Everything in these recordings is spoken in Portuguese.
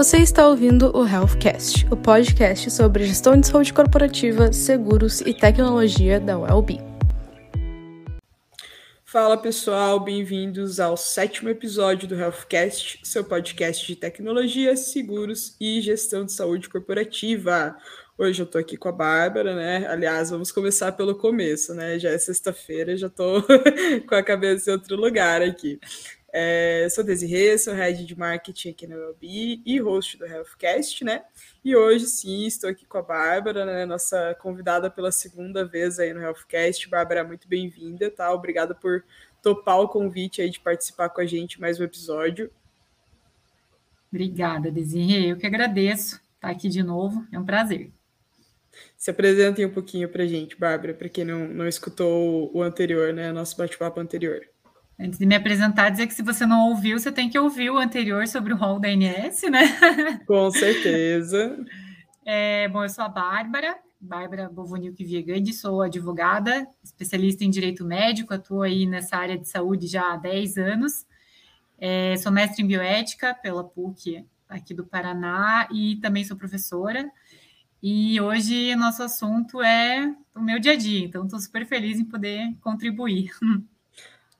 Você está ouvindo o Healthcast, o podcast sobre gestão de saúde corporativa, seguros e tecnologia da UELB. Fala pessoal, bem-vindos ao sétimo episódio do Healthcast, seu podcast de tecnologia, seguros e gestão de saúde corporativa. Hoje eu tô aqui com a Bárbara, né? Aliás, vamos começar pelo começo, né? Já é sexta-feira, já tô com a cabeça em outro lugar aqui. É, sou Desirê, sou head de marketing aqui na ULB e host do Healthcast, né? E hoje sim estou aqui com a Bárbara, né? Nossa convidada pela segunda vez aí no Healthcast. Bárbara, muito bem-vinda, tá? Obrigada por topar o convite aí de participar com a gente mais um episódio. Obrigada, Desirê. Eu que agradeço estar aqui de novo. É um prazer. Se apresentem um pouquinho para gente, Bárbara, para quem não, não escutou o anterior, né? Nosso bate-papo anterior. Antes de me apresentar, dizer que se você não ouviu, você tem que ouvir o anterior sobre o rol da ANS, né? Com certeza. é, bom, eu sou a Bárbara, Bárbara Bovonilk Viegandi, sou advogada, especialista em direito médico, atuo aí nessa área de saúde já há 10 anos. É, sou mestre em bioética pela PUC aqui do Paraná e também sou professora. E hoje nosso assunto é o meu dia a dia, então estou super feliz em poder contribuir.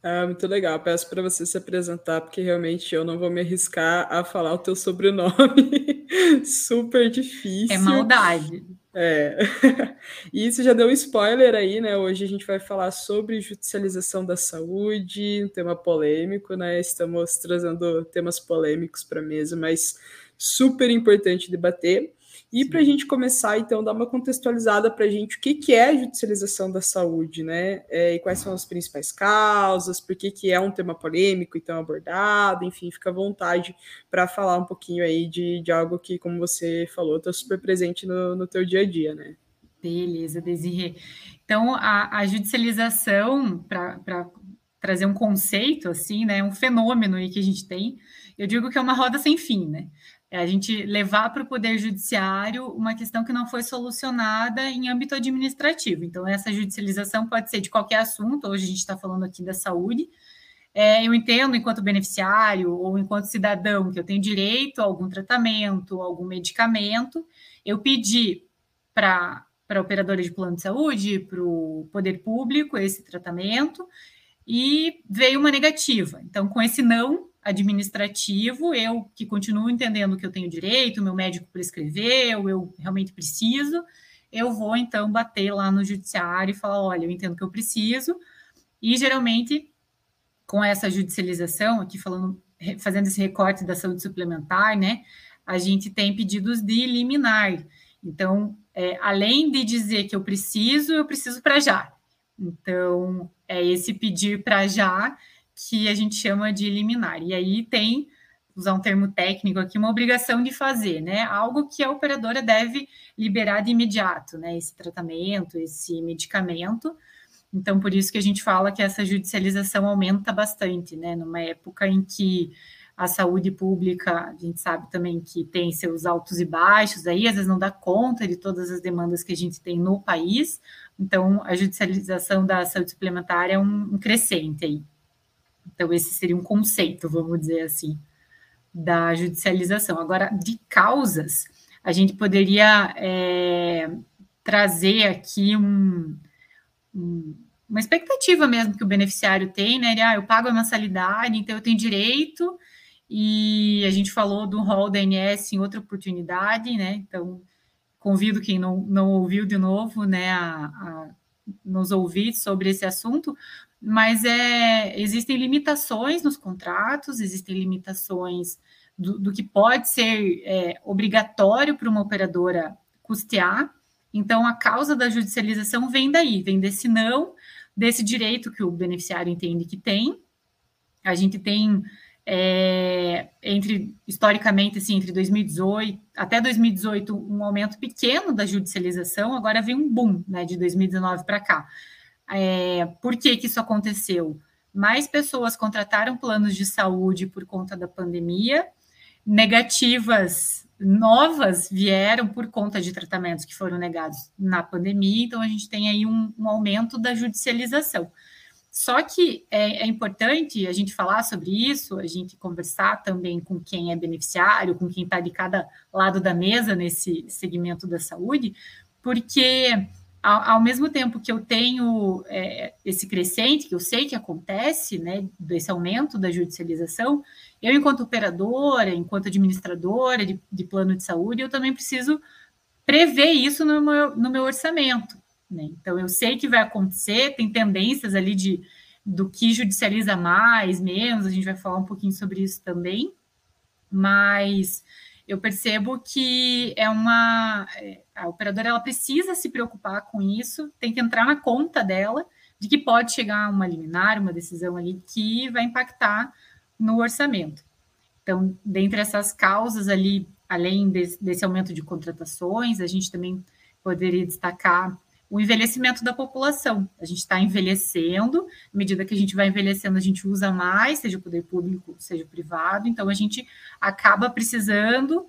Ah, muito legal. Peço para você se apresentar, porque realmente eu não vou me arriscar a falar o teu sobrenome. Super difícil. É maldade. É. E isso já deu um spoiler aí, né? Hoje a gente vai falar sobre judicialização da saúde, um tema polêmico, né? Estamos trazendo temas polêmicos para a mesa, mas super importante debater. E para a gente começar, então, dar uma contextualizada para a gente o que, que é a judicialização da saúde, né? É, e quais são as principais causas, por que, que é um tema polêmico e tão abordado, enfim, fica à vontade para falar um pouquinho aí de, de algo que, como você falou, está super presente no, no teu dia a dia, né? Beleza, Desirê. Então, a, a judicialização, para trazer um conceito, assim, né, um fenômeno aí que a gente tem, eu digo que é uma roda sem fim, né? É a gente levar para o Poder Judiciário uma questão que não foi solucionada em âmbito administrativo. Então, essa judicialização pode ser de qualquer assunto, hoje a gente está falando aqui da saúde. É, eu entendo, enquanto beneficiário ou enquanto cidadão, que eu tenho direito a algum tratamento, algum medicamento, eu pedi para a operadora de plano de saúde, para o poder público, esse tratamento, e veio uma negativa. Então, com esse não, administrativo, eu que continuo entendendo que eu tenho direito, meu médico prescreveu, eu realmente preciso, eu vou então bater lá no judiciário e falar: olha, eu entendo que eu preciso, e geralmente com essa judicialização, aqui falando, fazendo esse recorte da saúde suplementar, né, a gente tem pedidos de liminar. Então, é, além de dizer que eu preciso, eu preciso para já. Então, é esse pedir para já que a gente chama de liminar. E aí tem, usar um termo técnico aqui, uma obrigação de fazer, né? Algo que a operadora deve liberar de imediato, né? Esse tratamento, esse medicamento. Então, por isso que a gente fala que essa judicialização aumenta bastante, né? Numa época em que a saúde pública, a gente sabe também que tem seus altos e baixos, aí às vezes não dá conta de todas as demandas que a gente tem no país, então a judicialização da saúde suplementar é um, um crescente aí. Então, esse seria um conceito, vamos dizer assim, da judicialização. Agora, de causas, a gente poderia é, trazer aqui um, um, uma expectativa mesmo que o beneficiário tem, né? Ele, ah, eu pago a mensalidade, então eu tenho direito, e a gente falou do rol da ANS em outra oportunidade, né? Então, convido quem não, não ouviu de novo, né, a, a nos ouvir sobre esse assunto, mas é, existem limitações nos contratos, existem limitações do, do que pode ser é, obrigatório para uma operadora custear. Então, a causa da judicialização vem daí, vem desse não, desse direito que o beneficiário entende que tem. A gente tem é, entre historicamente assim entre 2018 até 2018 um aumento pequeno da judicialização agora vem um boom né de 2019 para cá é, por que, que isso aconteceu? Mais pessoas contrataram planos de saúde por conta da pandemia, negativas novas vieram por conta de tratamentos que foram negados na pandemia, então a gente tem aí um, um aumento da judicialização. Só que é, é, importante a gente falar sobre isso, a gente conversar também com quem é beneficiário, com quem está de cada lado da mesa nesse segmento da saúde, porque ao, ao mesmo tempo que eu tenho é, esse crescente, que eu sei que acontece, né, desse aumento da judicialização, eu, enquanto operadora, enquanto administradora de, de plano de saúde, eu também preciso prever isso no meu, no meu orçamento. Né? Então, eu sei que vai acontecer, tem tendências ali de do que judicializa mais, menos, a gente vai falar um pouquinho sobre isso também, mas eu percebo que é uma é, a operadora ela precisa se preocupar com isso, tem que entrar na conta dela de que pode chegar uma liminar, uma decisão ali que vai impactar no orçamento. Então, dentre essas causas ali, além desse, desse aumento de contratações, a gente também poderia destacar o envelhecimento da população. A gente está envelhecendo, à medida que a gente vai envelhecendo, a gente usa mais, seja o poder público, seja o privado, então a gente acaba precisando,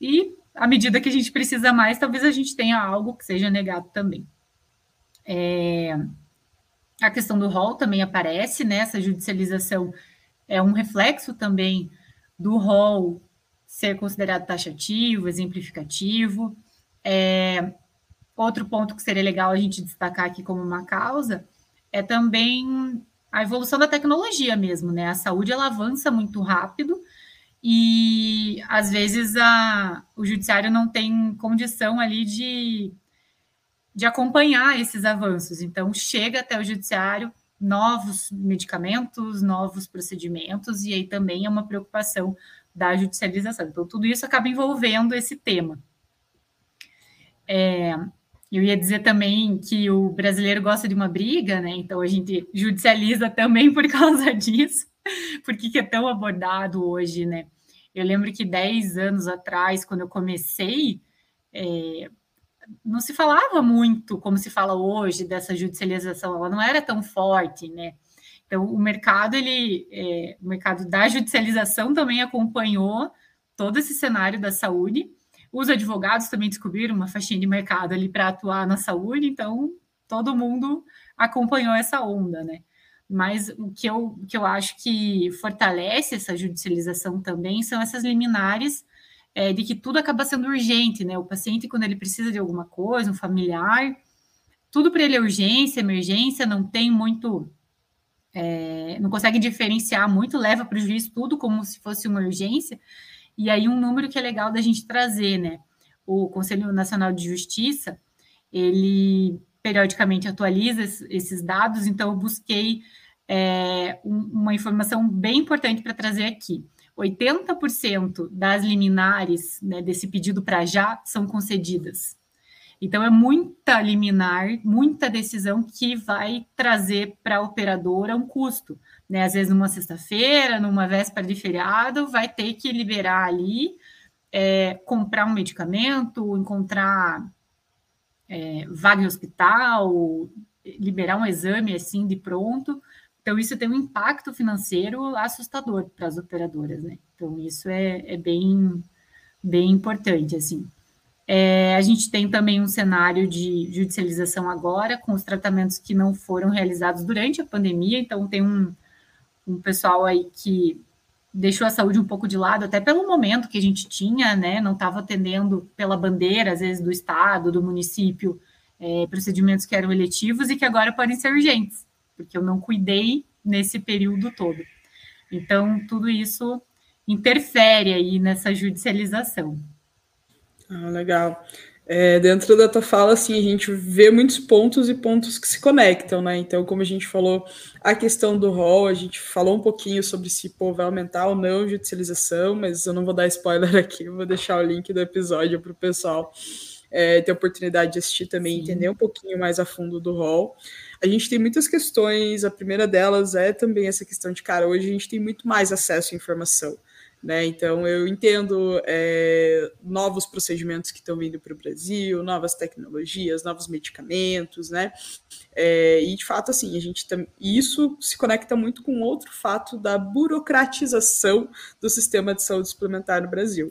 e à medida que a gente precisa mais, talvez a gente tenha algo que seja negado também. É, a questão do rol também aparece, né? Essa judicialização é um reflexo também do rol ser considerado taxativo, exemplificativo. É, Outro ponto que seria legal a gente destacar aqui como uma causa é também a evolução da tecnologia mesmo, né? A saúde ela avança muito rápido e às vezes a, o judiciário não tem condição ali de, de acompanhar esses avanços. Então chega até o judiciário novos medicamentos, novos procedimentos, e aí também é uma preocupação da judicialização. Então, tudo isso acaba envolvendo esse tema. É, eu ia dizer também que o brasileiro gosta de uma briga, né? Então a gente judicializa também por causa disso, porque que é tão abordado hoje, né? Eu lembro que 10 anos atrás, quando eu comecei, é, não se falava muito como se fala hoje dessa judicialização, ela não era tão forte, né? Então o mercado, ele, é, o mercado da judicialização também acompanhou todo esse cenário da saúde os advogados também descobriram uma faixinha de mercado ali para atuar na saúde, então todo mundo acompanhou essa onda, né? Mas o que eu, que eu acho que fortalece essa judicialização também são essas liminares é, de que tudo acaba sendo urgente, né? O paciente, quando ele precisa de alguma coisa, um familiar, tudo para ele é urgência, emergência, não tem muito. É, não consegue diferenciar muito, leva para o juiz tudo como se fosse uma urgência. E aí um número que é legal da gente trazer, né? O Conselho Nacional de Justiça, ele periodicamente atualiza esses dados, então eu busquei é, uma informação bem importante para trazer aqui. 80% das liminares né, desse pedido para já são concedidas. Então, é muita liminar, muita decisão que vai trazer para a operadora um custo né? Às vezes numa sexta-feira, numa véspera de feriado, vai ter que liberar ali, é, comprar um medicamento, encontrar é, vaga em hospital, liberar um exame assim de pronto. Então, isso tem um impacto financeiro assustador para as operadoras, né? Então, isso é, é bem, bem importante, assim. É, a gente tem também um cenário de judicialização agora, com os tratamentos que não foram realizados durante a pandemia, então tem um, um pessoal aí que deixou a saúde um pouco de lado, até pelo momento que a gente tinha, né? Não estava atendendo pela bandeira, às vezes, do estado, do município, é, procedimentos que eram eletivos e que agora podem ser urgentes, porque eu não cuidei nesse período todo. Então, tudo isso interfere aí nessa judicialização. Ah, legal. É, dentro da tua fala, assim, a gente vê muitos pontos e pontos que se conectam, né? Então, como a gente falou, a questão do rol, a gente falou um pouquinho sobre se pô, vai aumentar ou não a judicialização, mas eu não vou dar spoiler aqui, vou deixar o link do episódio para o pessoal é, ter oportunidade de assistir também, Sim. entender um pouquinho mais a fundo do rol. A gente tem muitas questões, a primeira delas é também essa questão de, cara, hoje a gente tem muito mais acesso à informação. Né? Então, eu entendo é, novos procedimentos que estão vindo para o Brasil, novas tecnologias, novos medicamentos, né? É, e de fato, assim, a gente tam... isso se conecta muito com outro fato da burocratização do sistema de saúde suplementar no Brasil.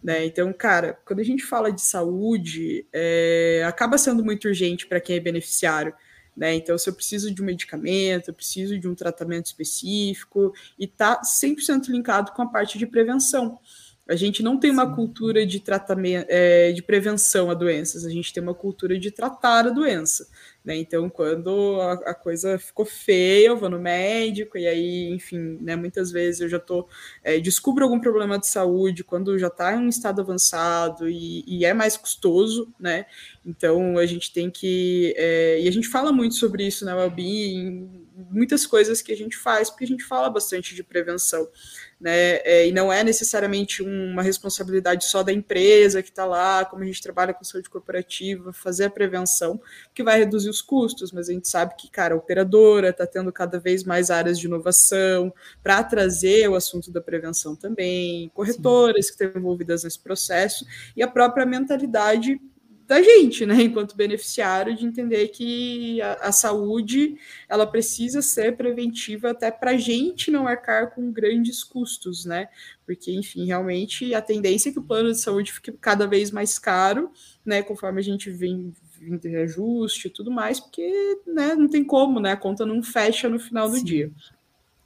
Né? Então, cara, quando a gente fala de saúde, é, acaba sendo muito urgente para quem é beneficiário. Né? Então, se eu preciso de um medicamento, eu preciso de um tratamento específico, e está 100% linkado com a parte de prevenção. A gente não tem uma Sim. cultura de tratamento, é, de prevenção a doenças, a gente tem uma cultura de tratar a doença. Né? Então, quando a, a, coisa ficou feia, eu vou no médico, e aí, enfim, né, muitas vezes eu já tô, é, descubro algum problema de saúde quando já está em um estado avançado e, e, é mais custoso, né? Então a gente tem que. É, e a gente fala muito sobre isso na Wellbeing, muitas coisas que a gente faz, porque a gente fala bastante de prevenção né? É, e não é necessariamente uma responsabilidade só da empresa que está lá, como a gente trabalha com saúde corporativa, fazer a prevenção, que vai reduzir os custos, mas a gente sabe que, cara, a operadora está tendo cada vez mais áreas de inovação para trazer o assunto da prevenção também, corretoras Sim. que estão envolvidas nesse processo, e a própria mentalidade da gente, né, enquanto beneficiário, de entender que a, a saúde ela precisa ser preventiva até para a gente não arcar com grandes custos, né? Porque, enfim, realmente a tendência é que o plano de saúde fique cada vez mais caro, né? Conforme a gente vem vindo reajuste e tudo mais, porque né, não tem como, né? A conta não fecha no final do Sim. dia.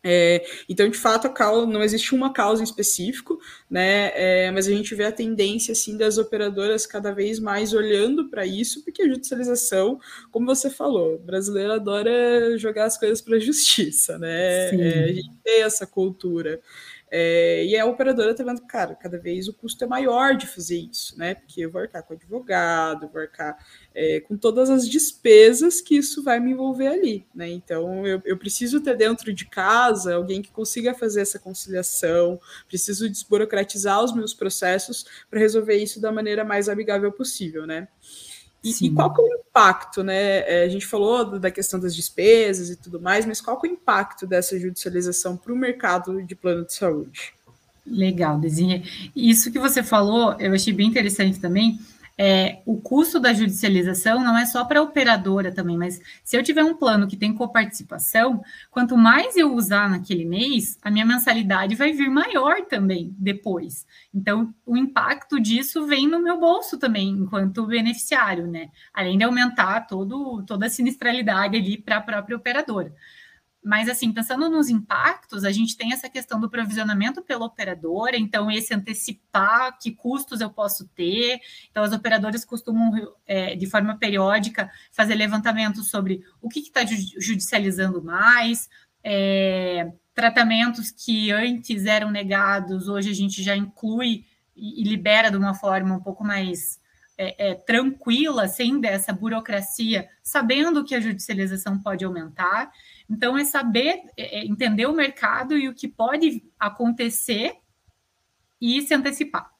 É, então, de fato, a causa, não existe uma causa em específico, né? É, mas a gente vê a tendência assim das operadoras cada vez mais olhando para isso, porque a judicialização, como você falou, o brasileiro adora jogar as coisas para a justiça, né? É, a gente tem essa cultura. É, e a operadora está vendo, cara, cada vez o custo é maior de fazer isso, né? Porque eu vou arcar com advogado, vou arcar é, com todas as despesas que isso vai me envolver ali, né? Então eu, eu preciso ter dentro de casa alguém que consiga fazer essa conciliação, preciso desburocratizar os meus processos para resolver isso da maneira mais amigável possível, né? E, e, qual que é o impacto, né? É, a gente falou da questão das despesas e tudo mais, mas qual que é o impacto dessa judicialização para o mercado de plano de saúde? Legal, Desinha. Isso que você falou, eu achei bem interessante também, é, o custo da judicialização não é só para a operadora também, mas se eu tiver um plano que tem coparticipação, quanto mais eu usar naquele mês, a minha mensalidade vai vir maior também depois. Então, o impacto disso vem no meu bolso também, enquanto beneficiário, né? Além de aumentar todo, toda a sinistralidade ali para a própria operadora. Mas, assim, pensando nos impactos, a gente tem essa questão do provisionamento pela operadora, então, esse antecipar que custos eu posso ter. Então, as operadoras costumam, é, de forma periódica, fazer levantamentos sobre o que está judicializando mais, é, tratamentos que antes eram negados, hoje a gente já inclui e, e libera de uma forma um pouco mais é, é, tranquila, sem dessa burocracia, sabendo que a judicialização pode aumentar. Então, é saber é, é, entender o mercado e o que pode acontecer e se antecipar.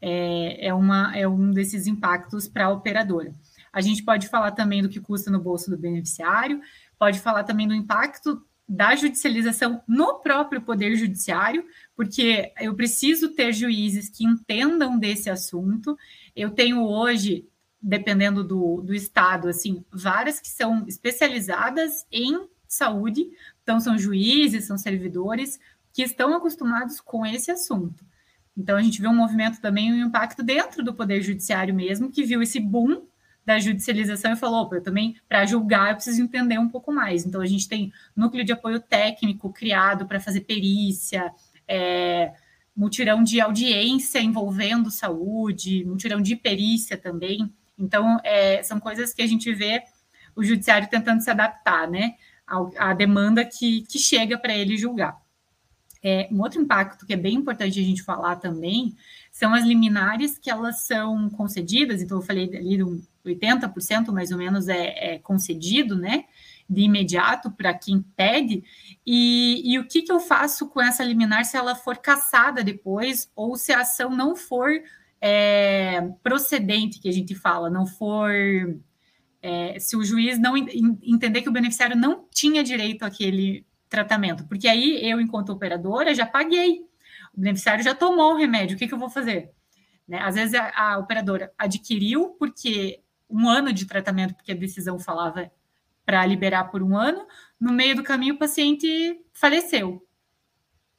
É, é, uma, é um desses impactos para a operadora. A gente pode falar também do que custa no bolso do beneficiário, pode falar também do impacto da judicialização no próprio poder judiciário, porque eu preciso ter juízes que entendam desse assunto. Eu tenho hoje, dependendo do, do estado, assim, várias que são especializadas em saúde, então são juízes, são servidores que estão acostumados com esse assunto. Então a gente vê um movimento também, um impacto dentro do poder judiciário mesmo, que viu esse boom da judicialização e falou, eu também, para julgar, eu preciso entender um pouco mais. Então a gente tem núcleo de apoio técnico criado para fazer perícia, é, mutirão de audiência envolvendo saúde, mutirão de perícia também. Então, é, são coisas que a gente vê o judiciário tentando se adaptar, né? A, demanda que, que chega para ele julgar. É, um outro impacto que é bem importante a gente falar também são as liminares que elas são concedidas, então eu falei ali do 80% mais ou menos é, é concedido, né, de imediato para quem pede, e, e, o que, que eu faço com essa liminar se ela for caçada depois, ou se a ação não for é, procedente, que a gente fala, não for é, se o juiz não entender que o beneficiário não tinha direito àquele tratamento, porque aí eu, enquanto operadora, já paguei, o beneficiário já tomou o remédio, o que, que eu vou fazer? Né? Às vezes a, a, operadora adquiriu porque um ano de tratamento, porque a decisão falava para liberar por um ano, no meio do caminho o paciente faleceu.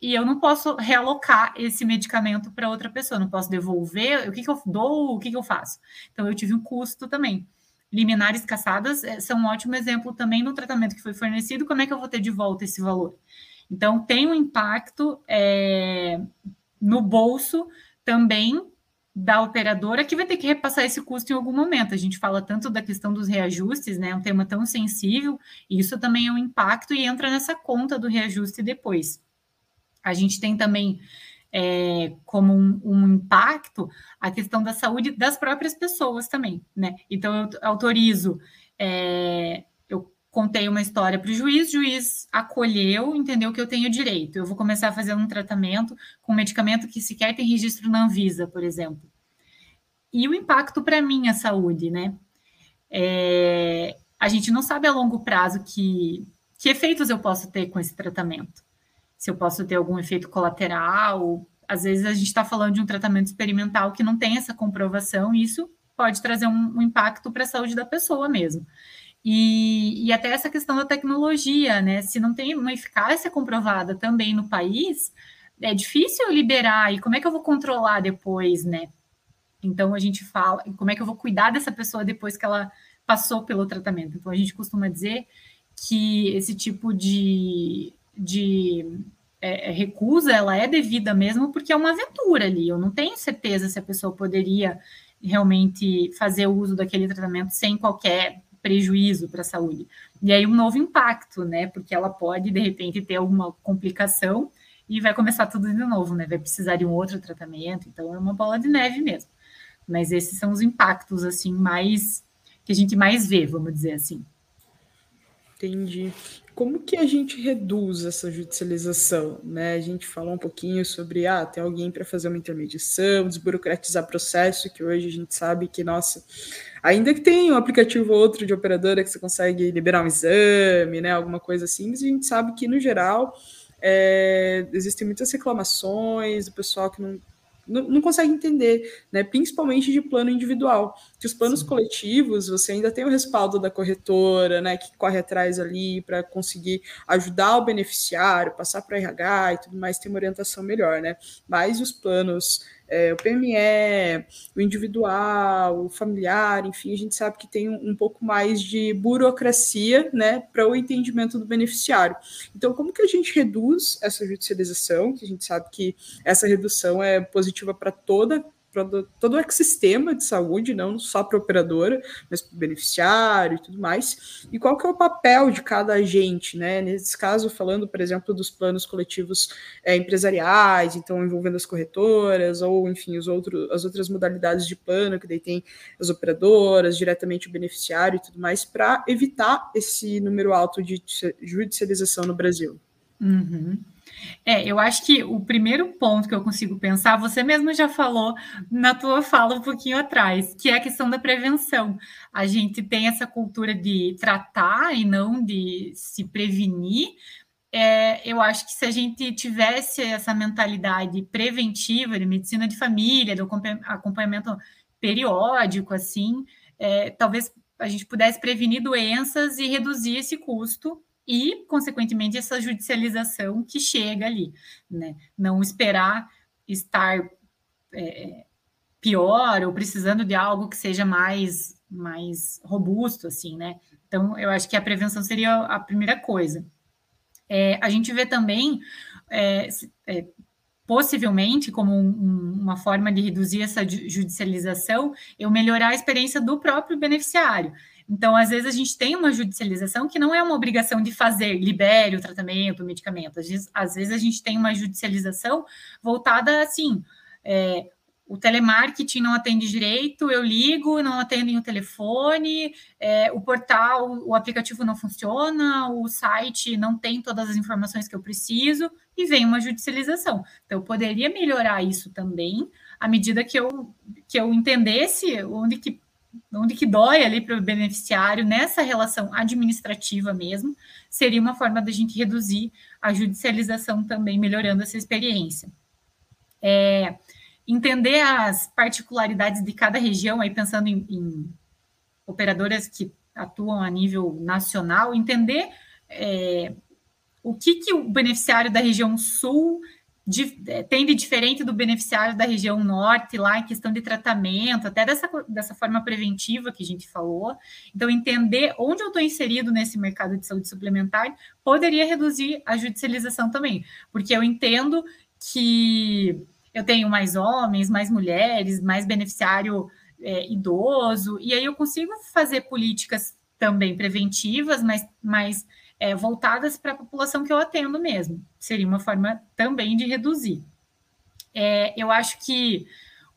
E eu não posso realocar esse medicamento para outra pessoa, não posso devolver, o que, que eu dou, o que, que eu faço? Então eu tive um custo também. Liminares cassadas é, são um ótimo exemplo também no tratamento que foi fornecido, como é que eu vou ter de volta esse valor? Então, tem um impacto é, no bolso também da operadora que vai ter que repassar esse custo em algum momento. A gente fala tanto da questão dos reajustes, né? Um tema tão sensível, isso também é um impacto e entra nessa conta do reajuste depois. A gente tem também é, como um, um, impacto a questão da saúde das próprias pessoas também, né? Então eu autorizo, é, eu contei uma história para o juiz, juiz acolheu, entendeu que eu tenho direito. Eu vou começar a fazer um tratamento com medicamento que sequer tem registro na Anvisa, por exemplo. E o impacto para minha saúde, né? É, a gente não sabe a longo prazo que, que efeitos eu posso ter com esse tratamento se eu posso ter algum efeito colateral. Às vezes a gente está falando de um tratamento experimental que não tem essa comprovação, e isso pode trazer um, um impacto para a saúde da pessoa mesmo. E, e, até essa questão da tecnologia, né? Se não tem uma eficácia comprovada também no país, é difícil liberar. E como é que eu vou controlar depois, né? Então a gente fala, como é que eu vou cuidar dessa pessoa depois que ela passou pelo tratamento? Então a gente costuma dizer que esse tipo de, de é, é, recusa, ela é devida mesmo porque é uma aventura ali. Eu não tenho certeza se a pessoa poderia realmente fazer uso daquele tratamento sem qualquer prejuízo para a saúde. E aí um novo impacto, né? Porque ela pode, de repente, ter alguma complicação e vai começar tudo de novo, né? Vai precisar de um outro tratamento. Então é uma bola de neve mesmo. Mas esses são os impactos, assim, mais que a gente mais vê, vamos dizer assim. Entendi. Como que a gente reduz essa judicialização? Né? A gente falou um pouquinho sobre ah, alguém para fazer uma intermediação, desburocratizar processo, que hoje a gente sabe que, nossa, ainda que tenha um aplicativo ou outro de operadora que você consegue liberar um exame, né? Alguma coisa assim, mas a gente sabe que, no geral, é, existem muitas reclamações do pessoal que não não, não consegue entender, né? principalmente de plano individual. Que os planos Sim. coletivos, você ainda tem o respaldo da corretora, né, que corre atrás ali para conseguir ajudar o beneficiário, passar para RH e tudo mais, ter uma orientação melhor, né? Mas os planos é, o PME, o individual, o familiar, enfim, a gente sabe que tem um, um pouco mais de burocracia, né, para o entendimento do beneficiário. Então, como que a gente reduz essa judicialização? Que a gente sabe que essa redução é positiva para toda para todo o ecossistema de saúde, não só para a operadora, mas para o beneficiário e tudo mais. E qual que é o papel de cada agente, né? Nesse caso, falando, por exemplo, dos planos coletivos é, empresariais, então envolvendo as corretoras, ou enfim, os outros, as outras modalidades de plano, que daí tem as operadoras, diretamente o beneficiário e tudo mais, para evitar esse número alto de judicialização no Brasil. Uhum. É, eu acho que o primeiro ponto que eu consigo pensar, você mesmo já falou na tua fala um pouquinho atrás, que é a questão da prevenção. A gente tem essa cultura de tratar e não de se prevenir. É, eu acho que se a gente tivesse essa mentalidade preventiva de medicina de família, do acompanhamento periódico, assim, é, talvez a gente pudesse prevenir doenças e reduzir esse custo e, consequentemente, essa judicialização que chega ali, né? Não esperar estar é, pior ou precisando de algo que seja mais, mais robusto, assim, né? Então, eu acho que a prevenção seria a primeira coisa. É, a gente vê também, é, é possivelmente, como um, uma forma de reduzir essa judicialização, eu melhorar a experiência do próprio beneficiário. Então, às vezes, a gente tem uma judicialização que não é uma obrigação de fazer, libere o tratamento, o medicamento. Às vezes, às vezes a gente tem uma judicialização voltada assim. É, o telemarketing não atende direito, eu ligo, não atendem o telefone, é, o portal, o aplicativo não funciona, o site não tem todas as informações que eu preciso, e vem uma judicialização. Então, eu poderia melhorar isso também, à medida que eu, que eu entendesse onde que onde que dói ali para o beneficiário nessa relação administrativa mesmo, seria uma forma da gente reduzir a judicialização também, melhorando essa experiência. É, entender as particularidades de cada região, aí pensando em, em operadoras que atuam a nível nacional, entender é, o que, que o beneficiário da região sul é, tende diferente do beneficiário da região norte, lá em questão de tratamento, até dessa, dessa forma preventiva que a gente falou. Então, entender onde eu estou inserido nesse mercado de saúde suplementar poderia reduzir a judicialização também, porque eu entendo que eu tenho mais homens, mais mulheres, mais beneficiário é, idoso, e aí eu consigo fazer políticas também preventivas, mas, mas é, voltadas para a população que eu atendo mesmo. Seria uma forma também de reduzir. É, eu acho que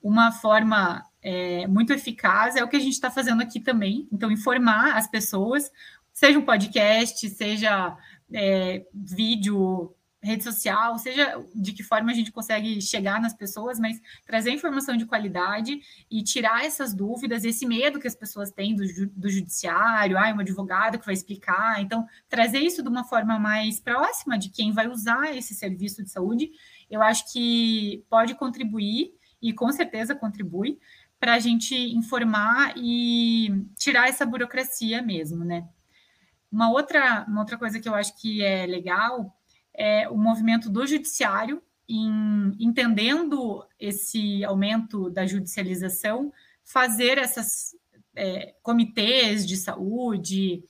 uma forma é, muito eficaz é o que a gente está fazendo aqui também. Então, informar as pessoas, seja um podcast, seja é, vídeo rede social, seja de que forma a gente consegue chegar nas pessoas, mas trazer informação de qualidade e tirar essas dúvidas, esse medo que as pessoas têm do, do judiciário, ah, um advogado que vai explicar. Então, trazer isso de uma forma mais próxima de quem vai usar esse serviço de saúde, eu acho que pode contribuir, e com certeza contribui, para a gente informar e tirar essa burocracia mesmo, né? Uma outra, uma outra coisa que eu acho que é legal é, o movimento do judiciário em entendendo esse aumento da judicialização, fazer essas é, comitês de saúde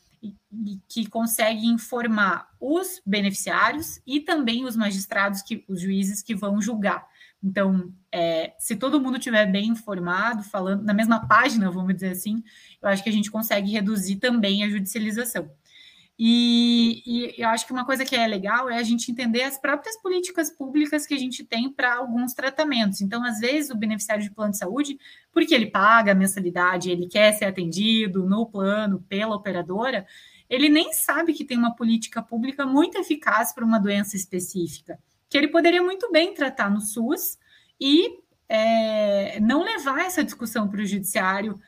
que conseguem informar os beneficiários e também os magistrados, que, os juízes que vão julgar. Então, é, se todo mundo estiver bem informado, falando na mesma página, vamos dizer assim, eu acho que a gente consegue reduzir também a judicialização. E, e, eu acho que uma coisa que é legal é a gente entender as próprias políticas públicas que a gente tem para alguns tratamentos. Então, às vezes, o beneficiário de plano de saúde, porque ele paga a mensalidade, ele quer ser atendido no plano pela operadora, ele nem sabe que tem uma política pública muito eficaz para uma doença específica, que ele poderia muito bem tratar no SUS e é, não levar essa discussão para o judiciário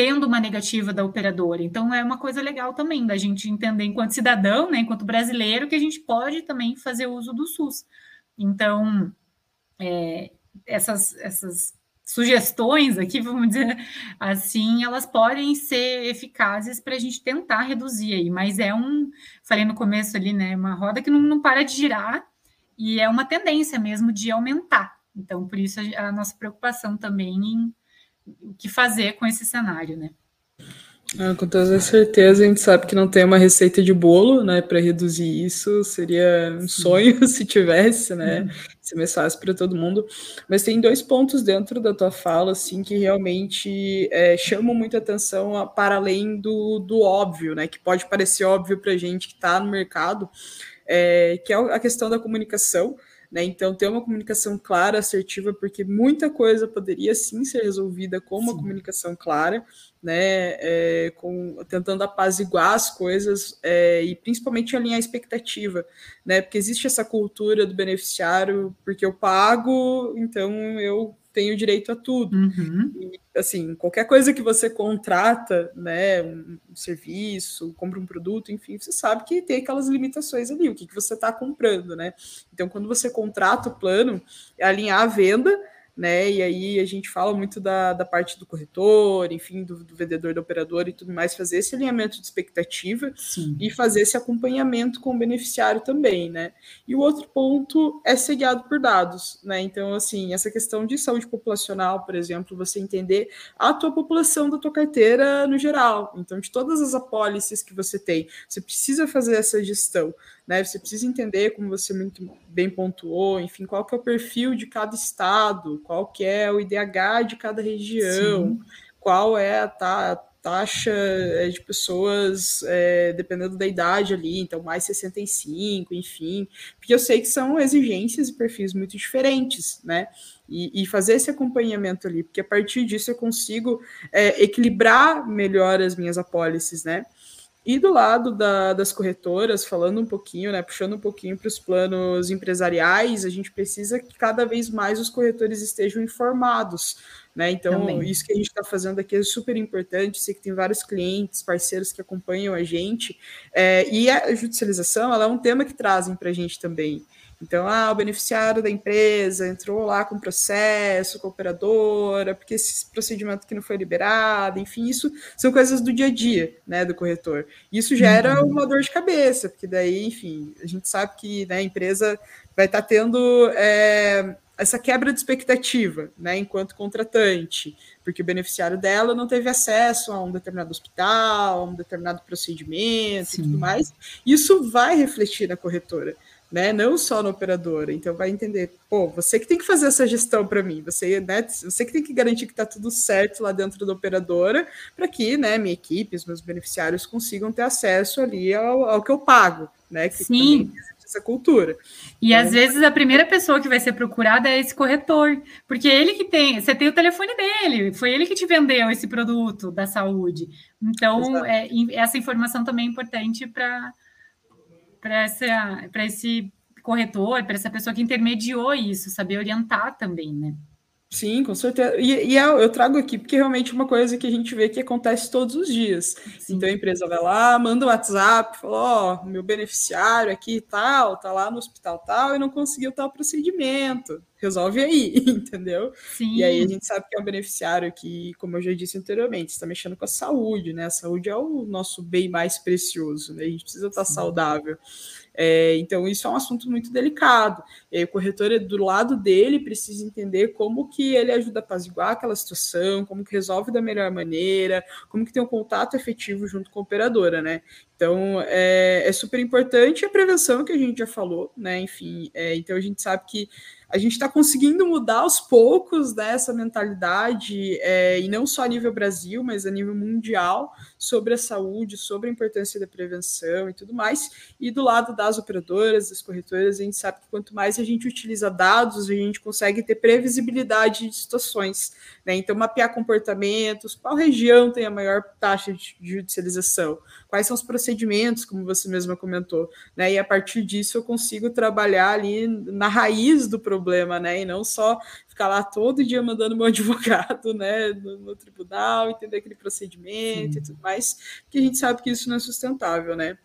tendo uma negativa da operadora. Então, é uma coisa legal também da gente entender, enquanto cidadão, né, enquanto brasileiro, que a gente pode também fazer uso do SUS. Então, é, essas, essas sugestões aqui, vamos dizer assim, elas podem ser eficazes para a gente tentar reduzir aí, mas é um, falei no começo ali, né, uma roda que não, não para de girar e é uma tendência mesmo de aumentar. Então, por isso a, a nossa preocupação também em o que fazer com esse cenário, né? Ah, com toda certeza, a gente sabe que não tem uma receita de bolo, né, para reduzir isso. Seria um Sim. sonho se tivesse, né? Ser mais fácil para todo mundo. Mas tem dois pontos dentro da tua fala, assim, que realmente é, chamam muita atenção para além do, do óbvio, né? Que pode parecer óbvio para gente que está no mercado, é, que é a questão da comunicação. Né? Então, ter uma comunicação clara, assertiva, porque muita coisa poderia sim ser resolvida com uma sim. comunicação clara, né? É, com, tentando apaziguar as coisas é, e principalmente alinhar a expectativa, né? Porque existe essa cultura do beneficiário, porque eu pago, então eu tenho direito a tudo. Uhum. E, assim, qualquer coisa que você contrata, né, um serviço, compra um produto, enfim, você sabe que tem aquelas limitações ali, o que, que você está comprando, né? Então, quando você contrata o plano, é alinhar a venda né? E aí a gente fala muito da, da parte do corretor, enfim, do, do vendedor, do operador e tudo mais, fazer esse alinhamento de expectativa Sim. e fazer esse acompanhamento com o beneficiário também, né? E o outro ponto é ser guiado por dados, né? Então, assim, essa questão de saúde populacional, por exemplo, você entender a tua população da tua carteira no geral. Então, de todas as apólices que você tem, você precisa fazer essa gestão né? Você precisa entender, como você muito bem pontuou, enfim, qual que é o perfil de cada estado, qual que é o IDH de cada região, Sim. qual é a, ta taxa é, de pessoas, é, dependendo da idade ali, então mais 65, enfim, porque eu sei que são exigências e perfis muito diferentes, né? E, e fazer esse acompanhamento ali, porque a partir disso eu consigo é, equilibrar melhor as minhas apólices, né? E do lado da, das corretoras, falando um pouquinho, né, puxando um pouquinho para os planos empresariais, a gente precisa que cada vez mais os corretores estejam informados. Né? Então, Também. isso que a gente está fazendo aqui é super importante. Sei que tem vários clientes, parceiros que acompanham a gente. É, e a judicialização ela é um tema que trazem para a gente também. Então, ah, o beneficiário da empresa entrou lá com processo, com a operadora, porque esse procedimento que não foi liberado, enfim, isso são coisas do dia a dia, né, do corretor. Isso gera uhum. uma dor de cabeça, porque daí, enfim, a gente sabe que né, a empresa vai estar tá tendo é, essa quebra de expectativa, né, enquanto contratante, porque o beneficiário dela não teve acesso a um determinado hospital, a um determinado procedimento Sim. e tudo mais. Isso vai refletir na corretora né? Não só na operadora. Então vai entender, pô, você que tem que fazer essa gestão para mim, você, né, você que tem que garantir que está tudo certo lá dentro da operadora, para que, né, minha equipe, os meus beneficiários consigam ter acesso ali ao, ao que eu pago, né? Que Sim. Essa cultura. E então, às vezes a primeira pessoa que vai ser procurada é esse corretor, porque ele que tem, você tem o telefone dele, foi ele que te vendeu esse produto da saúde. Então, é, essa informação também é importante para para esse corretor, para essa pessoa que intermediou isso, saber orientar também, né? Sim, com certeza. E, e, eu trago aqui porque realmente é uma coisa que a gente vê que acontece todos os dias. Sim. Então a empresa vai lá, manda um WhatsApp, fala: Ó, oh, meu beneficiário aqui e tal, tá lá no hospital tal e não conseguiu tal procedimento. Resolve aí, entendeu? Sim. E aí a gente sabe que é um beneficiário que, como eu já disse anteriormente, está mexendo com a saúde, né? A saúde é o nosso bem mais precioso, né? A gente precisa estar Sim. saudável. É, então, isso é um assunto muito delicado. E aí, o corretor, do lado dele, precisa entender como que ele ajuda a apaziguar aquela situação, como que resolve da melhor maneira, como que tem um contato efetivo junto com a operadora, né? Então, é, é super importante a prevenção que a gente já falou, né? Enfim, é, então a gente sabe que a gente está conseguindo mudar aos poucos né, essa mentalidade, é, e não só a nível Brasil, mas a nível mundial, sobre a saúde, sobre a importância da prevenção e tudo mais. E do lado das operadoras, das corretoras, a gente sabe que quanto mais a gente utiliza dados, a gente consegue ter previsibilidade de situações. Né? Então, mapear comportamentos, qual região tem a maior taxa de judicialização, quais são os procedimentos, como você mesma comentou. Né? E a partir disso eu consigo trabalhar ali na raiz do problema problema, né? E não só ficar lá todo dia mandando meu advogado, né, no, no tribunal, entender aquele procedimento Sim. e tudo mais, porque a gente sabe que isso não é sustentável, né?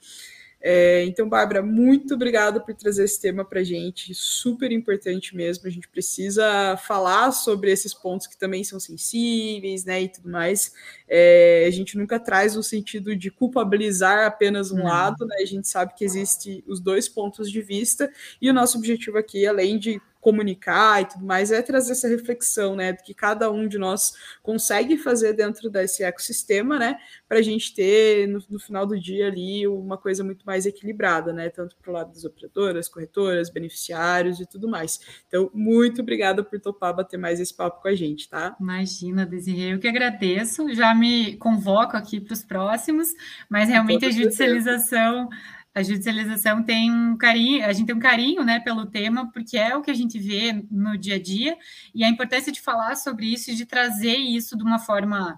É, então, Bárbara, muito obrigada por trazer esse tema para a gente, super importante mesmo. A gente precisa falar sobre esses pontos que também são sensíveis, né, e tudo mais. É, a gente nunca traz o sentido de culpabilizar apenas um lado, né? A gente sabe que existe os dois pontos de vista e o nosso objetivo aqui, além de comunicar e tudo mais, é trazer essa reflexão, né, do que cada um de nós consegue fazer dentro desse ecossistema, né, para a gente ter no, no, final do dia ali uma coisa muito mais equilibrada, né, tanto para o lado das operadoras, corretoras, beneficiários e tudo mais. Então, muito obrigada por topar bater mais esse papo com a gente, tá? Imagina, Desirê, eu que agradeço, já me convoco aqui para os próximos, mas realmente a judicialização a judicialização tem um carinho, a gente tem um carinho, né, pelo tema, porque é o que a gente vê no dia a dia, e a importância de falar sobre isso e de trazer isso de uma forma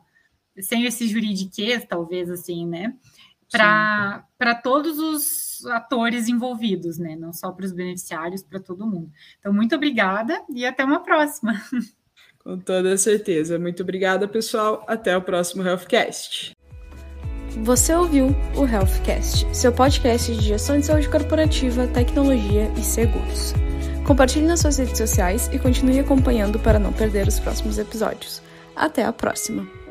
sem esse juridiquês, talvez assim, né, para todos os atores envolvidos, né, não só para os beneficiários, para todo mundo. Então, muito obrigada e até uma próxima. Com toda certeza. Muito obrigada, pessoal. Até o próximo Healthcast. Você ouviu o Healthcast, seu podcast de gestão de saúde corporativa, tecnologia e seguros. Compartilhe nas suas redes sociais e continue acompanhando para não perder os próximos episódios. Até a próxima!